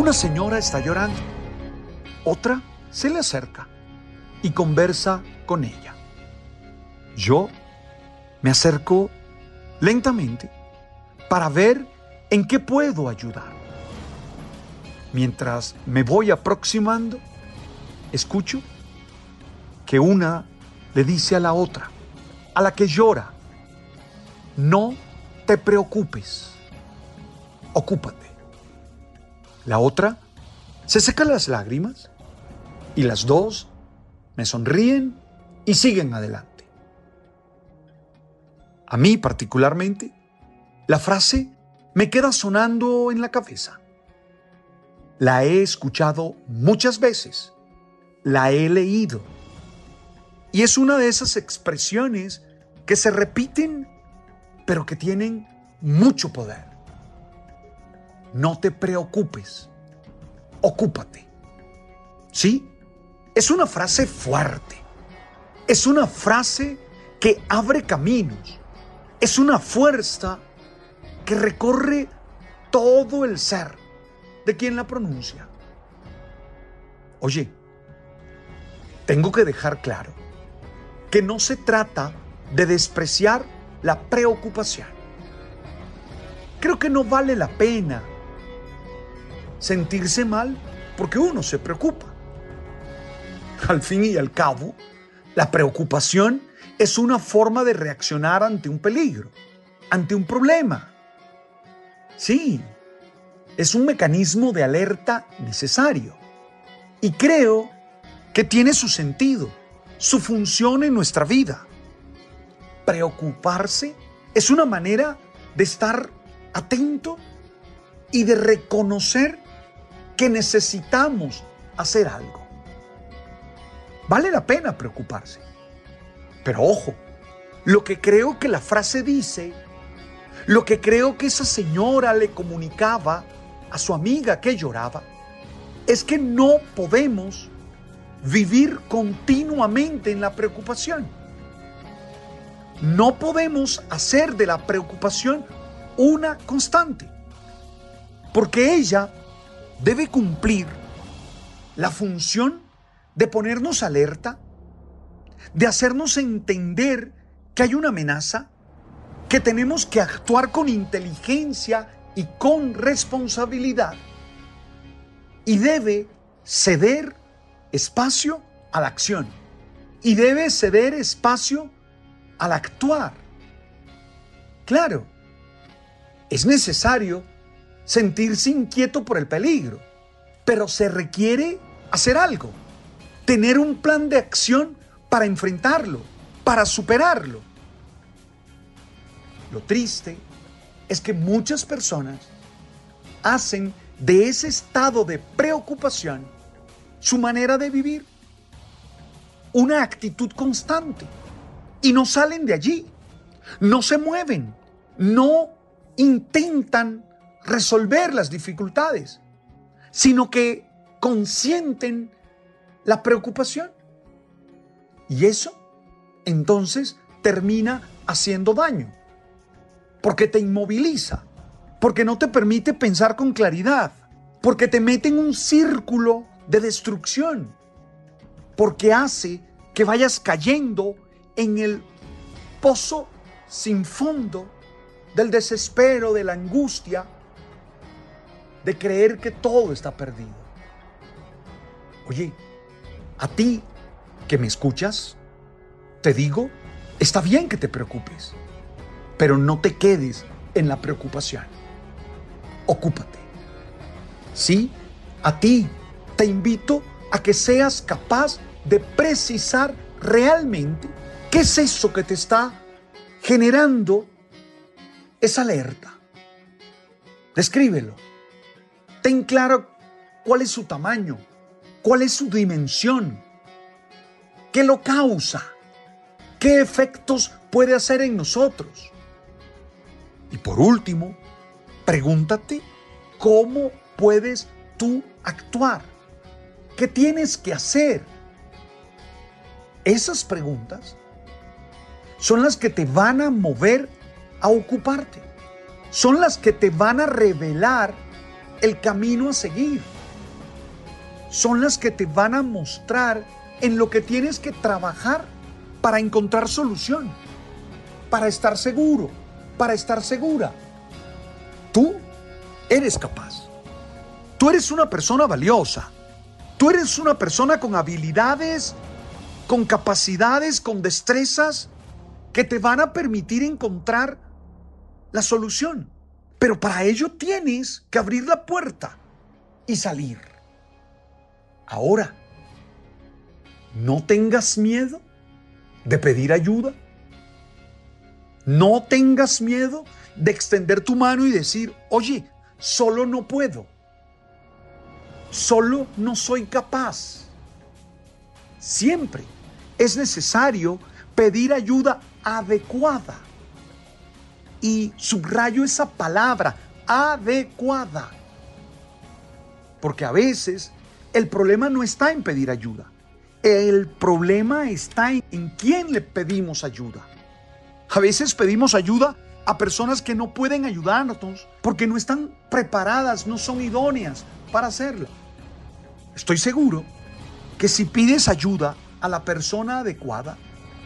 Una señora está llorando. Otra se le acerca y conversa con ella. Yo me acerco lentamente para ver en qué puedo ayudar. Mientras me voy aproximando, escucho que una le dice a la otra, a la que llora, no te preocupes, ocúpate. La otra se seca las lágrimas y las dos me sonríen y siguen adelante. A mí particularmente, la frase me queda sonando en la cabeza. La he escuchado muchas veces, la he leído y es una de esas expresiones que se repiten pero que tienen mucho poder. No te preocupes, ocúpate. ¿Sí? Es una frase fuerte. Es una frase que abre caminos. Es una fuerza que recorre todo el ser de quien la pronuncia. Oye, tengo que dejar claro que no se trata de despreciar la preocupación. Creo que no vale la pena sentirse mal porque uno se preocupa. Al fin y al cabo, la preocupación es una forma de reaccionar ante un peligro, ante un problema. Sí, es un mecanismo de alerta necesario. Y creo que tiene su sentido, su función en nuestra vida. Preocuparse es una manera de estar atento y de reconocer que necesitamos hacer algo. Vale la pena preocuparse. Pero ojo, lo que creo que la frase dice, lo que creo que esa señora le comunicaba a su amiga que lloraba, es que no podemos vivir continuamente en la preocupación. No podemos hacer de la preocupación una constante, porque ella debe cumplir la función de ponernos alerta, de hacernos entender que hay una amenaza, que tenemos que actuar con inteligencia y con responsabilidad, y debe ceder espacio a la acción, y debe ceder espacio al actuar. Claro, es necesario sentirse inquieto por el peligro, pero se requiere hacer algo, tener un plan de acción para enfrentarlo, para superarlo. Lo triste es que muchas personas hacen de ese estado de preocupación su manera de vivir, una actitud constante, y no salen de allí, no se mueven, no intentan resolver las dificultades, sino que consienten la preocupación. Y eso entonces termina haciendo daño, porque te inmoviliza, porque no te permite pensar con claridad, porque te mete en un círculo de destrucción, porque hace que vayas cayendo en el pozo sin fondo del desespero, de la angustia, de creer que todo está perdido. Oye, a ti que me escuchas, te digo, está bien que te preocupes, pero no te quedes en la preocupación. Ocúpate. Sí, a ti te invito a que seas capaz de precisar realmente qué es eso que te está generando esa alerta. Descríbelo. Ten claro cuál es su tamaño, cuál es su dimensión, qué lo causa, qué efectos puede hacer en nosotros. Y por último, pregúntate cómo puedes tú actuar. ¿Qué tienes que hacer? Esas preguntas son las que te van a mover a ocuparte. Son las que te van a revelar el camino a seguir. Son las que te van a mostrar en lo que tienes que trabajar para encontrar solución, para estar seguro, para estar segura. Tú eres capaz. Tú eres una persona valiosa. Tú eres una persona con habilidades, con capacidades, con destrezas que te van a permitir encontrar la solución. Pero para ello tienes que abrir la puerta y salir. Ahora, no tengas miedo de pedir ayuda. No tengas miedo de extender tu mano y decir, oye, solo no puedo. Solo no soy capaz. Siempre es necesario pedir ayuda adecuada. Y subrayo esa palabra, adecuada. Porque a veces el problema no está en pedir ayuda. El problema está en, quién le pedimos ayuda. A veces pedimos ayuda a personas que no pueden ayudarnos porque no están preparadas, no son idóneas para hacerlo. Estoy seguro que si pides ayuda a la persona adecuada,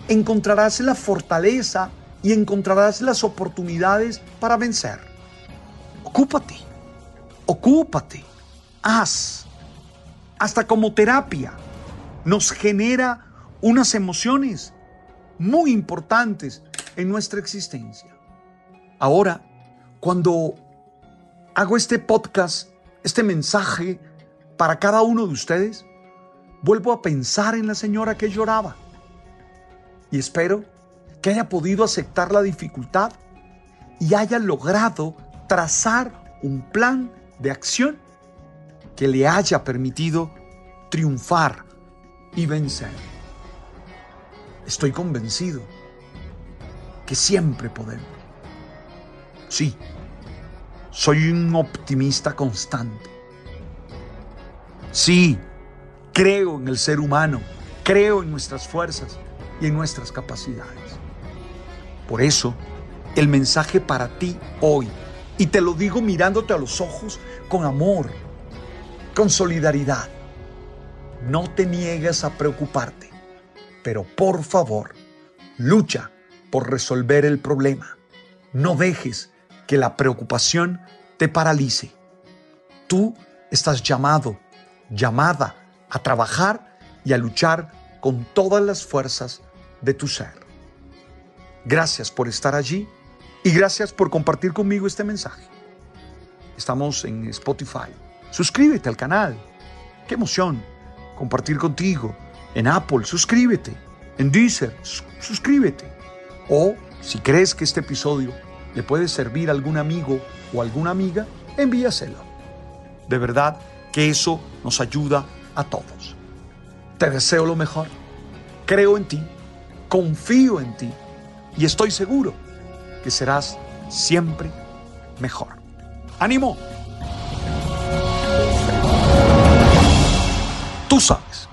encontrarás la fortaleza y encontrarás las oportunidades para vencer. Ocúpate, ocúpate, haz, hasta como terapia nos genera unas emociones muy importantes en nuestra existencia. Ahora, cuando hago este podcast, este mensaje para cada uno de ustedes, vuelvo a pensar en la señora que lloraba y espero que haya podido aceptar la dificultad y haya logrado trazar un plan de acción que le haya permitido triunfar y vencer. Estoy convencido que siempre podemos. Sí, soy un optimista constante. Sí, creo en el ser humano, creo en nuestras fuerzas y en nuestras capacidades. Por eso, el mensaje para ti hoy, y te lo digo mirándote a los ojos con amor, con solidaridad, no te niegues a preocuparte, pero por favor, lucha por resolver el problema. No dejes que la preocupación te paralice. Tú estás llamado, llamada a trabajar y a luchar con todas las fuerzas de tu ser. Gracias por estar allí y gracias por compartir conmigo este mensaje. Estamos en Spotify. Suscríbete al canal. ¡Qué emoción! compartir contigo. En Apple, suscríbete. En Deezer, suscríbete. O si crees que este episodio le puede servir a algún amigo o alguna amiga, envíaselo. De verdad que eso nos ayuda a todos. Te deseo lo mejor. Creo en ti, confío en ti y estoy seguro que serás siempre mejor. ¡Ánimo! Tú sabes.